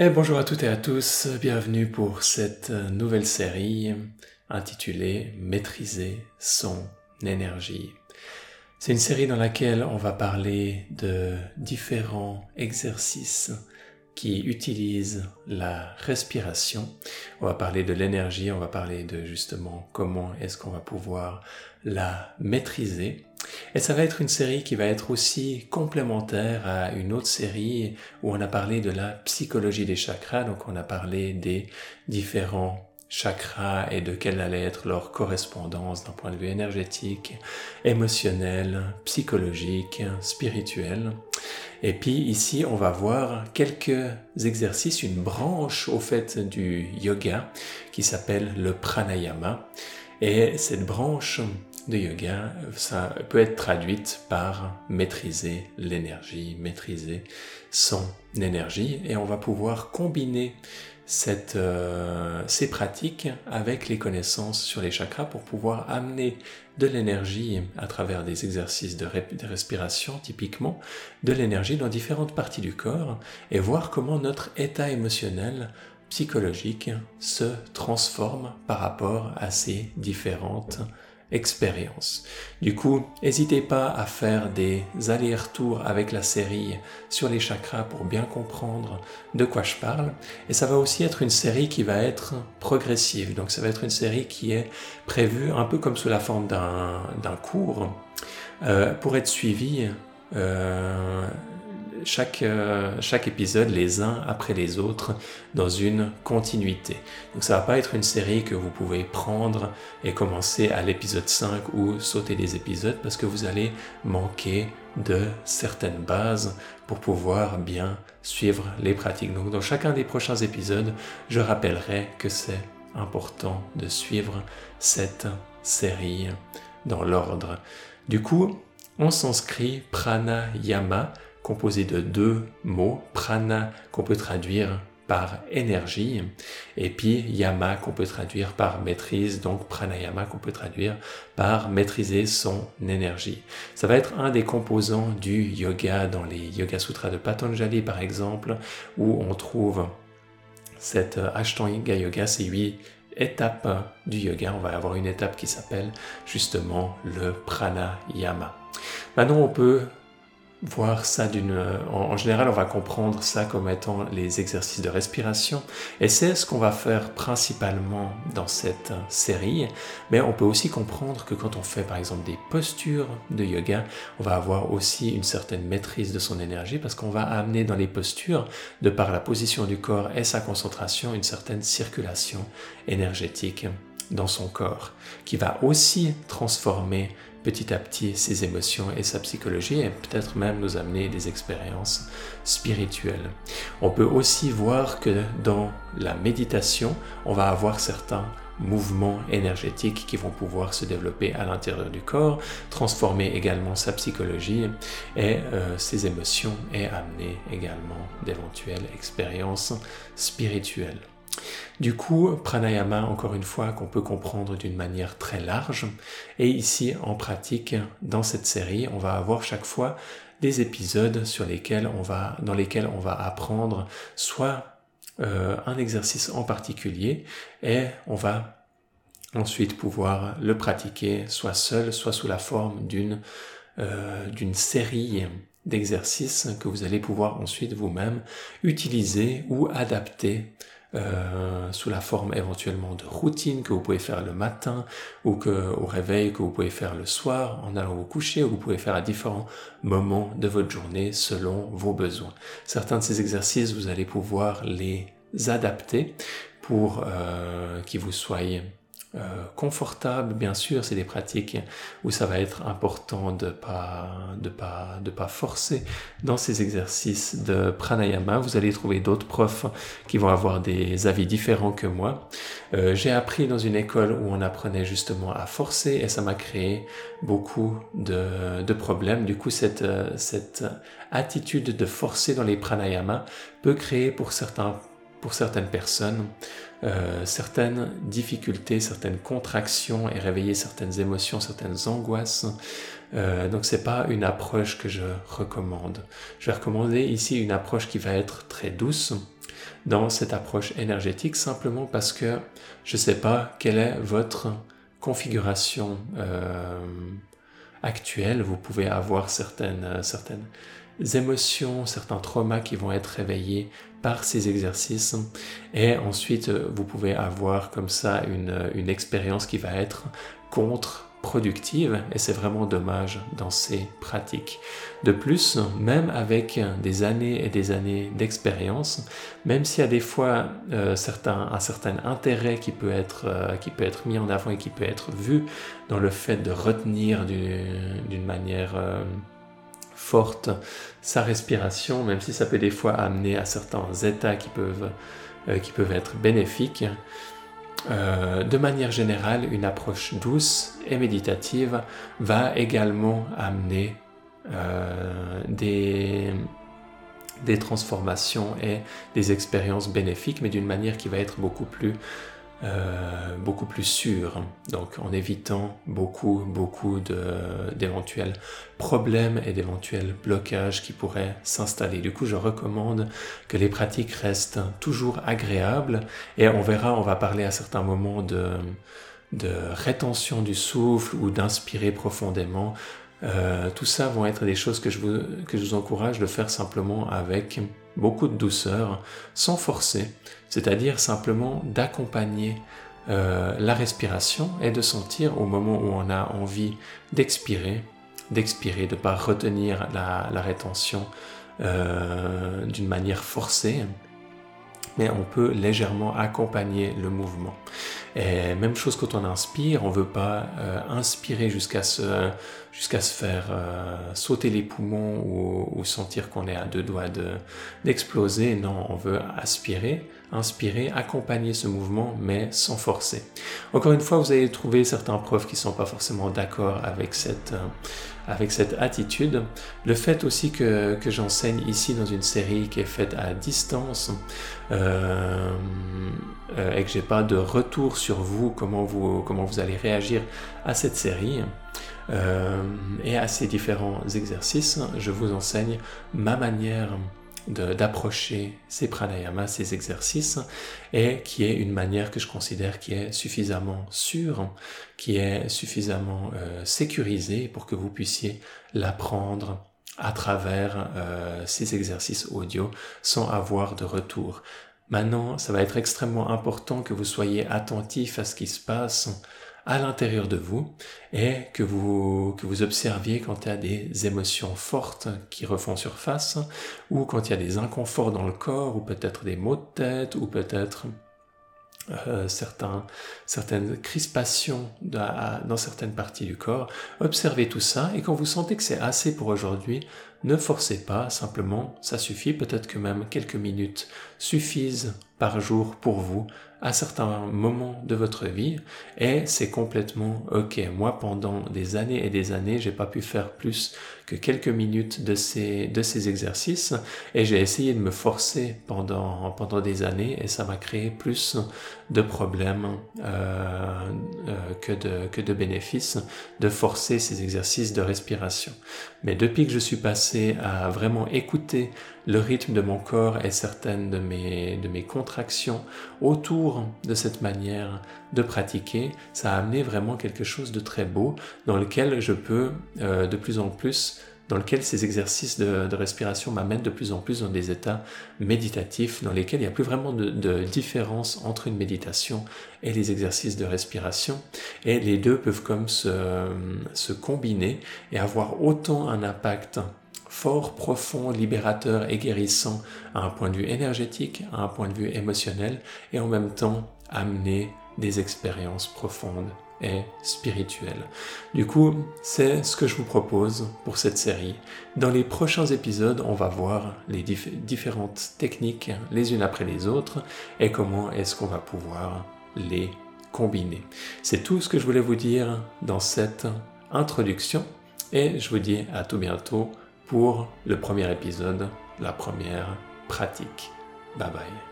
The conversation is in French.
Et bonjour à toutes et à tous, bienvenue pour cette nouvelle série intitulée Maîtriser son énergie. C'est une série dans laquelle on va parler de différents exercices qui utilisent la respiration. On va parler de l'énergie, on va parler de justement comment est-ce qu'on va pouvoir la maîtriser. Et ça va être une série qui va être aussi complémentaire à une autre série où on a parlé de la psychologie des chakras, donc on a parlé des différents chakras et de quelle allait être leur correspondance d'un point de vue énergétique, émotionnel, psychologique, spirituel. Et puis ici, on va voir quelques exercices, une branche au fait du yoga qui s'appelle le pranayama. Et cette branche de yoga, ça peut être traduite par maîtriser l'énergie, maîtriser son énergie. Et on va pouvoir combiner euh, ces pratiques avec les connaissances sur les chakras pour pouvoir amener de l'énergie à travers des exercices de respiration typiquement, de l'énergie dans différentes parties du corps et voir comment notre état émotionnel psychologique se transforme par rapport à ces différentes expérience. Du coup, n'hésitez pas à faire des allers-retours avec la série sur les chakras pour bien comprendre de quoi je parle. Et ça va aussi être une série qui va être progressive. Donc ça va être une série qui est prévue un peu comme sous la forme d'un cours euh, pour être suivie euh, chaque, euh, chaque épisode les uns après les autres dans une continuité. Donc ça va pas être une série que vous pouvez prendre et commencer à l'épisode 5 ou sauter des épisodes parce que vous allez manquer de certaines bases pour pouvoir bien suivre les pratiques. Donc dans chacun des prochains épisodes, je rappellerai que c'est important de suivre cette série dans l'ordre. Du coup, on s'inscrit pranayama composé de deux mots, prana qu'on peut traduire par énergie, et puis yama qu'on peut traduire par maîtrise, donc pranayama qu'on peut traduire par maîtriser son énergie. Ça va être un des composants du yoga dans les Yoga Sutras de Patanjali par exemple, où on trouve cette Ashtanga Yoga, ces huit étapes du yoga. On va avoir une étape qui s'appelle justement le pranayama. Maintenant, on peut voir ça d'une... En, général, on va comprendre ça comme étant les exercices de respiration. Et c'est ce qu'on va faire principalement dans cette série. Mais on peut aussi comprendre que quand on fait par exemple des postures de yoga, on va avoir aussi une certaine maîtrise de son énergie parce qu'on va amener dans les postures, de par la position du corps et sa concentration, une certaine circulation énergétique dans son corps, qui va aussi transformer petit à petit ses émotions et sa psychologie et peut-être même nous amener des expériences spirituelles. On peut aussi voir que dans la méditation, on va avoir certains mouvements énergétiques qui vont pouvoir se développer à l'intérieur du corps, transformer également sa psychologie et euh, ses émotions et amener également d'éventuelles expériences spirituelles. Du coup, pranayama, encore une fois, qu'on peut comprendre d'une manière très large. Et ici, en pratique, dans cette série, on va avoir chaque fois des épisodes dans lesquels on va apprendre soit euh, un exercice en particulier et on va ensuite pouvoir le pratiquer soit seul, soit sous la forme d'une euh, d'une série d'exercices que vous allez pouvoir ensuite vous-même utiliser ou adapter euh, sous la forme éventuellement de routine que vous pouvez faire le matin ou que au réveil que vous pouvez faire le soir en allant vous coucher ou vous pouvez faire à différents moments de votre journée selon vos besoins. Certains de ces exercices, vous allez pouvoir les adapter pour euh, qu'ils vous soient euh, confortable, bien sûr, c'est des pratiques où ça va être important de pas de pas de pas forcer dans ces exercices de pranayama. Vous allez trouver d'autres profs qui vont avoir des avis différents que moi. Euh, j'ai appris dans une école où on apprenait justement à forcer et ça m'a créé beaucoup de, de problèmes. Du coup, cette cette attitude de forcer dans les pranayama peut créer pour certains pour certaines personnes euh, certaines difficultés, certaines contractions et réveiller certaines émotions, certaines angoisses. Euh, donc c'est pas une approche que je recommande. Je vais recommander ici une approche qui va être très douce, dans cette approche énergétique simplement parce que je ne sais pas quelle est votre configuration euh, actuelle. Vous pouvez avoir certaines, certaines émotions, certains traumas qui vont être réveillés par ces exercices et ensuite vous pouvez avoir comme ça une, une expérience qui va être contre productive et c'est vraiment dommage dans ces pratiques. De plus, même avec des années et des années d'expérience, même s'il y a des fois euh, un certain intérêt qui peut, être, euh, qui peut être mis en avant et qui peut être vu dans le fait de retenir d'une manière euh, forte sa respiration, même si ça peut des fois amener à certains états qui peuvent, peuvent être bénéfiques, euh, de manière générale, une approche douce et méditative va également amener euh, des, des transformations et des expériences bénéfiques, mais d'une manière qui va être beaucoup plus euh, beaucoup plus sûr, donc en évitant beaucoup, beaucoup d'éventuels problèmes et d'éventuels blocages qui pourraient s'installer. Du coup, je recommande que les pratiques restent toujours agréables et on verra, on va parler à certains moments de, de rétention du souffle ou d'inspirer profondément. Euh, tout ça vont être des choses que je, que je vous encourage de faire simplement avec beaucoup de douceur, sans forcer c'est-à-dire simplement d'accompagner euh, la respiration et de sentir au moment où on a envie d'expirer, d'expirer, de ne pas retenir la, rétention euh, d'une manière forcée, mais on peut légèrement accompagner le mouvement. Et même chose quand on inspire, on ne veut pas euh, inspirer jusqu'à se, jusqu'à se faire euh, sauter les poumons ou, sentir qu'on est à deux doigts d'exploser. non, on veut aspirer, inspirer, accompagner ce mouvement, mais sans forcer. Encore une fois, vous allez trouver certains profs qui ne sont pas forcément d'accord avec cette, euh, attitude. Le fait aussi que, j'enseigne ici dans une série qui est faite à distance euh, et que j'ai pas de retour sur vous, comment vous, comment vous allez réagir à cette série. Euh, et à ces différents exercices, je vous enseigne ma manière d'approcher ces pranayamas, ces exercices, et qui est une manière que je considère qui est suffisamment sûre, qui est suffisamment euh, sécurisée pour que vous puissiez l'apprendre à travers euh, ces exercices audio sans avoir de retour. Maintenant, ça va être extrêmement important que vous soyez attentif à ce qui se passe à l'intérieur de vous et que vous, que vous observiez quand il y a des émotions fortes qui refont surface ou quand il y a des inconforts dans le corps ou peut-être des maux de tête ou peut-être euh, certaines crispations dans certaines parties du corps. Observez tout ça et quand vous sentez que c'est assez pour aujourd'hui, ne forcez pas, simplement ça suffit, peut-être que même quelques minutes suffisent par jour pour vous à certains moments de votre vie et c'est complètement ok. Moi, pendant des années et des années, j'ai pas pu faire plus que quelques minutes de ces, de ces exercices et j'ai essayé de me forcer pendant, pendant des années et ça m'a créé plus de problèmes euh, euh, que, de, que de bénéfices de forcer ces exercices de respiration. Mais depuis que je suis passé à vraiment écouter le rythme de mon corps et certaines de mes, de mes contractions autour de cette manière de pratiquer, ça a amené vraiment quelque chose de très beau dans lequel je peux euh, de plus en plus dans lequel ces exercices de, respiration m'amènent de plus en plus dans des états méditatifs dans lesquels il n'y a plus vraiment de, différence entre une méditation et les exercices de respiration. Et les deux peuvent comme se combiner et avoir autant un impact fort, profond, libérateur et guérissant à un point de vue énergétique, à un point de vue émotionnel, et en même temps amener des expériences profondes et spirituelles. Du coup, c'est ce que je vous propose pour cette série. Dans les prochains épisodes, on va voir les différentes techniques les unes après les autres et comment est-ce qu'on va pouvoir les combiner. C'est tout ce que je voulais vous dire dans cette introduction et je vous dis à tout bientôt pour le premier épisode, la première pratique. Bye bye.